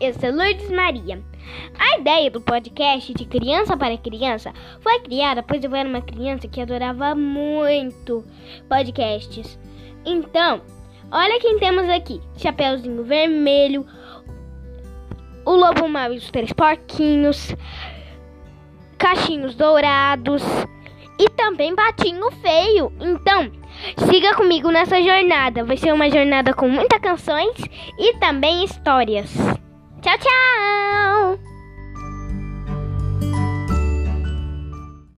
Eu sou Lourdes Maria. A ideia do podcast de Criança para Criança foi criada pois eu era uma criança que adorava muito podcasts. Então, olha quem temos aqui: Chapeuzinho Vermelho, o Lobo Mau e os Três Porquinhos, Cachinhos Dourados e também Patinho Feio. Então, siga comigo nessa jornada. Vai ser uma jornada com muitas canções e também histórias. 悄悄。